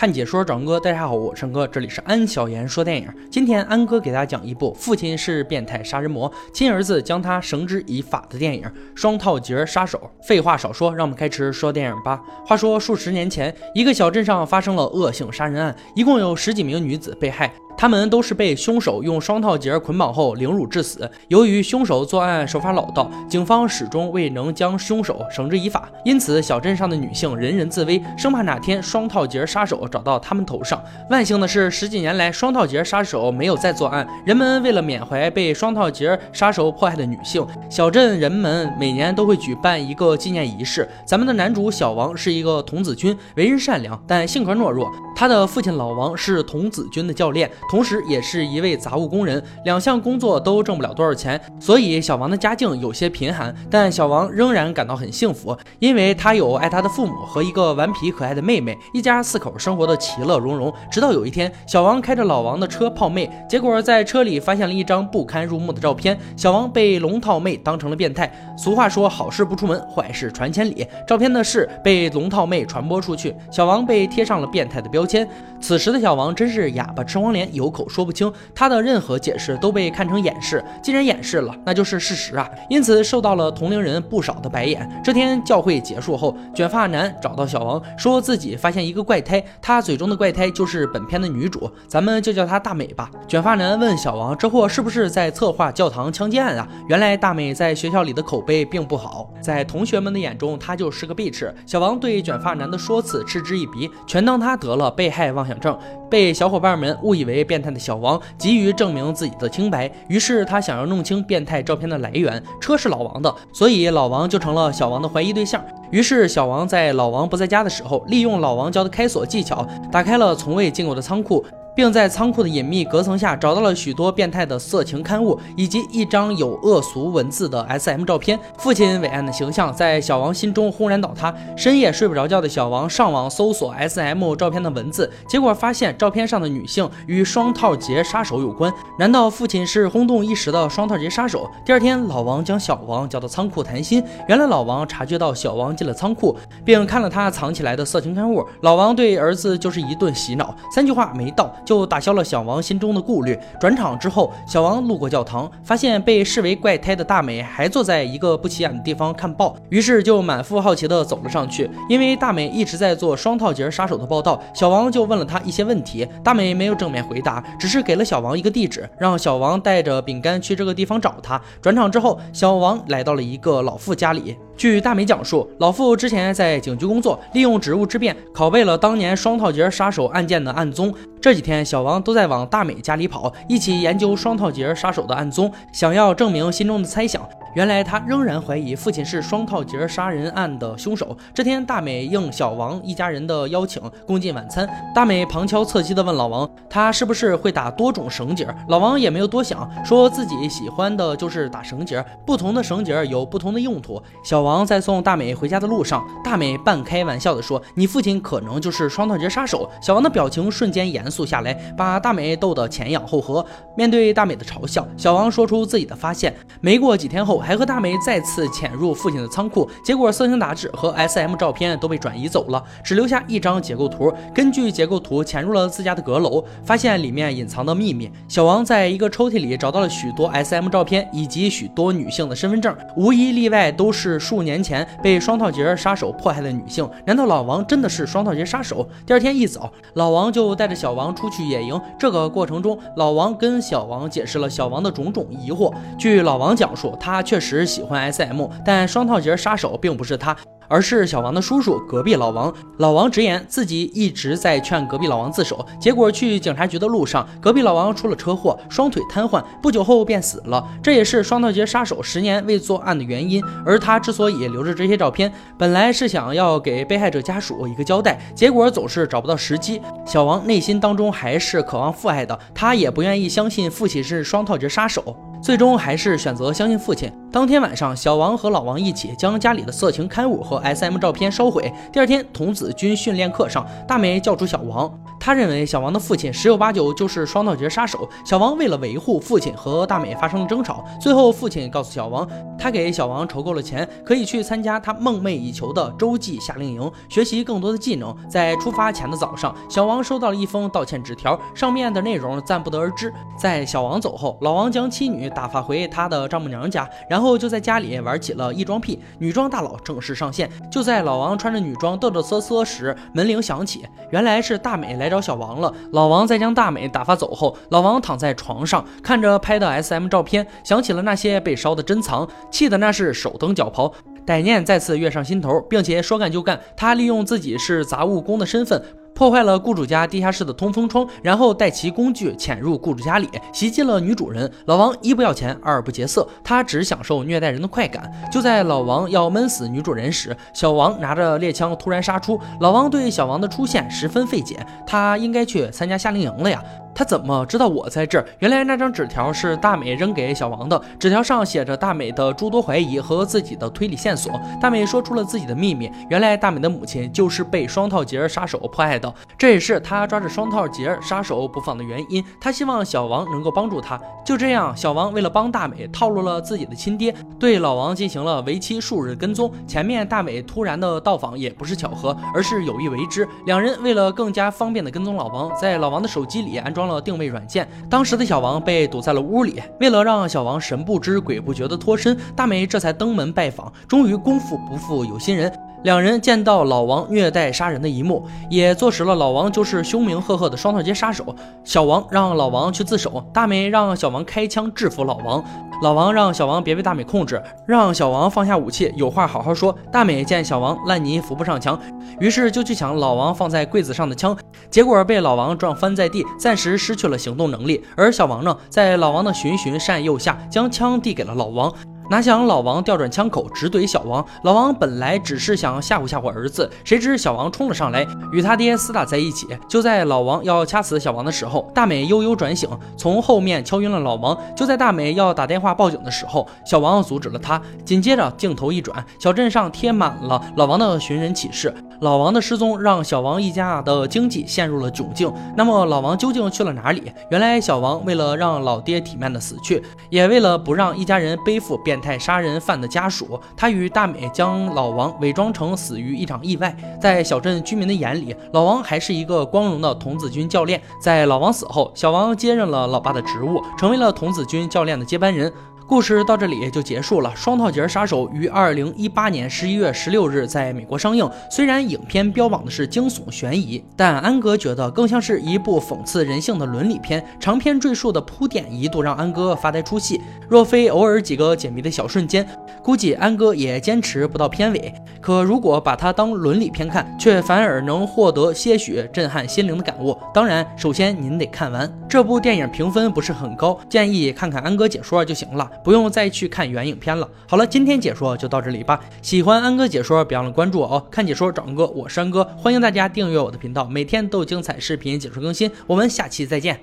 看解说找哥，大家好，我是安哥，这里是安小言说电影。今天安哥给大家讲一部父亲是变态杀人魔，亲儿子将他绳之以法的电影《双套结杀手》。废话少说，让我们开始说电影吧。话说数十年前，一个小镇上发生了恶性杀人案，一共有十几名女子被害。他们都是被凶手用双套结捆绑后凌辱致死。由于凶手作案手法老道，警方始终未能将凶手绳之以法，因此小镇上的女性人人自危，生怕哪天双套结杀手找到他们头上。万幸的是，十几年来双套结杀手没有再作案。人们为了缅怀被双套结杀手迫害的女性，小镇人们每年都会举办一个纪念仪式。咱们的男主小王是一个童子军，为人善良，但性格懦弱。他的父亲老王是童子军的教练。同时，也是一位杂物工人，两项工作都挣不了多少钱，所以小王的家境有些贫寒。但小王仍然感到很幸福，因为他有爱他的父母和一个顽皮可爱的妹妹，一家四口生活的其乐融融。直到有一天，小王开着老王的车泡妹，结果在车里发现了一张不堪入目的照片。小王被龙套妹当成了变态。俗话说，好事不出门，坏事传千里。照片的事被龙套妹传播出去，小王被贴上了变态的标签。此时的小王真是哑巴吃黄连。有口说不清，他的任何解释都被看成掩饰。既然掩饰了，那就是事实啊，因此受到了同龄人不少的白眼。这天教会结束后，卷发男找到小王，说自己发现一个怪胎，他嘴中的怪胎就是本片的女主，咱们就叫她大美吧。卷发男问小王，这货是不是在策划教堂枪击案啊？原来大美在学校里的口碑并不好，在同学们的眼中，她就是个 bitch。小王对卷发男的说辞嗤之以鼻，全当他得了被害妄想症，被小伙伴们误以为。变态的小王急于证明自己的清白，于是他想要弄清变态照片的来源。车是老王的，所以老王就成了小王的怀疑对象。于是小王在老王不在家的时候，利用老王教的开锁技巧，打开了从未进过的仓库。并在仓库的隐秘隔层下找到了许多变态的色情刊物，以及一张有恶俗文字的 S.M 照片。父亲伟岸的形象在小王心中轰然倒塌。深夜睡不着觉的小王上网搜索 S.M 照片的文字，结果发现照片上的女性与双套结杀手有关。难道父亲是轰动一时的双套结杀手？第二天，老王将小王叫到仓库谈心。原来老王察觉到小王进了仓库，并看了他藏起来的色情刊物。老王对儿子就是一顿洗脑，三句话没到。就打消了小王心中的顾虑。转场之后，小王路过教堂，发现被视为怪胎的大美还坐在一个不起眼的地方看报，于是就满腹好奇地走了上去。因为大美一直在做双套节杀手的报道，小王就问了他一些问题。大美没有正面回答，只是给了小王一个地址，让小王带着饼干去这个地方找他。转场之后，小王来到了一个老妇家里。据大美讲述，老妇之前在警局工作，利用职务之便拷贝了当年双套节杀手案件的案宗。这几天，小王都在往大美家里跑，一起研究双套节杀手的案宗，想要证明心中的猜想。原来他仍然怀疑父亲是双套节杀人案的凶手。这天，大美应小王一家人的邀请，共进晚餐。大美旁敲侧击地问老王，他是不是会打多种绳结？老王也没有多想，说自己喜欢的就是打绳结，不同的绳结有不同的用途。小王在送大美回家的路上，大美半开玩笑地说：“你父亲可能就是双套节杀手。”小王的表情瞬间严肃下来，把大美逗得前仰后合。面对大美的嘲笑，小王说出自己的发现。没过几天后。还和大美再次潜入父亲的仓库，结果色情杂志和 S.M 照片都被转移走了，只留下一张结构图。根据结构图潜入了自家的阁楼，发现里面隐藏的秘密。小王在一个抽屉里找到了许多 S.M 照片以及许多女性的身份证，无一例外都是数年前被双套节杀手迫害的女性。难道老王真的是双套节杀手？第二天一早，老王就带着小王出去野营。这个过程中，老王跟小王解释了小王的种种疑惑。据老王讲述，他。确实喜欢 S.M，但双套节杀手并不是他。而是小王的叔叔，隔壁老王。老王直言自己一直在劝隔壁老王自首，结果去警察局的路上，隔壁老王出了车祸，双腿瘫痪，不久后便死了。这也是双套节杀手十年未作案的原因。而他之所以留着这些照片，本来是想要给被害者家属一个交代，结果总是找不到时机。小王内心当中还是渴望父爱的，他也不愿意相信父亲是双套节杀手，最终还是选择相信父亲。当天晚上，小王和老王一起将家里的色情刊物和 S.M 照片烧毁。第二天，童子军训练课上，大美叫住小王，他认为小王的父亲十有八九就是双套节杀手。小王为了维护父亲，和大美发生了争吵。最后，父亲告诉小王，他给小王筹够了钱，可以去参加他梦寐以求的洲际夏令营，学习更多的技能。在出发前的早上，小王收到了一封道歉纸条，上面的内容暂不得而知。在小王走后，老王将妻女打发回他的丈母娘家，然后就在家里玩起了异装癖。女装大佬正式上线。就在老王穿着女装嘚嘚瑟瑟时，门铃响起，原来是大美来找小王了。老王在将大美打发走后，老王躺在床上，看着拍的 SM 照片，想起了那些被烧的珍藏，气得那是手蹬脚刨。歹念再次跃上心头，并且说干就干。他利用自己是杂物工的身份。破坏了雇主家地下室的通风窗，然后带其工具潜入雇主家里，袭击了女主人。老王一不要钱，二不劫色，他只享受虐待人的快感。就在老王要闷死女主人时，小王拿着猎枪突然杀出。老王对小王的出现十分费解，他应该去参加夏令营了呀。他怎么知道我在这儿？原来那张纸条是大美扔给小王的。纸条上写着大美的诸多怀疑和自己的推理线索。大美说出了自己的秘密：原来大美的母亲就是被双套杰杀手迫害的，这也是他抓着双套杰杀手不放的原因。他希望小王能够帮助他。就这样，小王为了帮大美，套路了自己的亲爹，对老王进行了为期数日跟踪。前面大美突然的到访也不是巧合，而是有意为之。两人为了更加方便的跟踪老王，在老王的手机里安装。装了定位软件，当时的小王被堵在了屋里。为了让小王神不知鬼不觉的脱身，大美这才登门拜访。终于功夫不负有心人。两人见到老王虐待杀人的一幕，也坐实了老王就是凶名赫赫的双头街杀手。小王让老王去自首，大美让小王开枪制服老王。老王让小王别被大美控制，让小王放下武器，有话好好说。大美见小王烂泥扶不上墙，于是就去抢老王放在柜子上的枪，结果被老王撞翻在地，暂时失去了行动能力。而小王呢，在老王的循循善诱下，将枪递给了老王。哪想老王调转枪口直怼小王，老王本来只是想吓唬吓唬儿子，谁知小王冲了上来，与他爹厮打在一起。就在老王要掐死小王的时候，大美悠悠转醒，从后面敲晕了老王。就在大美要打电话报警的时候，小王阻止了他。紧接着镜头一转，小镇上贴满了老王的寻人启事。老王的失踪让小王一家的经济陷入了窘境。那么老王究竟去了哪里？原来小王为了让老爹体面的死去，也为了不让一家人背负变态杀人犯的家属，他与大美将老王伪装成死于一场意外。在小镇居民的眼里，老王还是一个光荣的童子军教练。在老王死后，小王接任了老爸的职务，成为了童子军教练的接班人。故事到这里就结束了。双套节杀手于二零一八年十一月十六日在美国上映。虽然影片标榜的是惊悚悬疑，但安哥觉得更像是一部讽刺人性的伦理片。长篇赘述的铺垫一度让安哥发呆出戏，若非偶尔几个解谜的小瞬间，估计安哥也坚持不到片尾。可如果把它当伦理片看，却反而能获得些许震撼心灵的感悟。当然，首先您得看完这部电影，评分不是很高，建议看看安哥解说就行了。不用再去看原影片了。好了，今天解说就到这里吧。喜欢安哥解说，别忘了关注我哦。看解说找安哥，我是安哥，欢迎大家订阅我的频道，每天都有精彩视频解说更新。我们下期再见。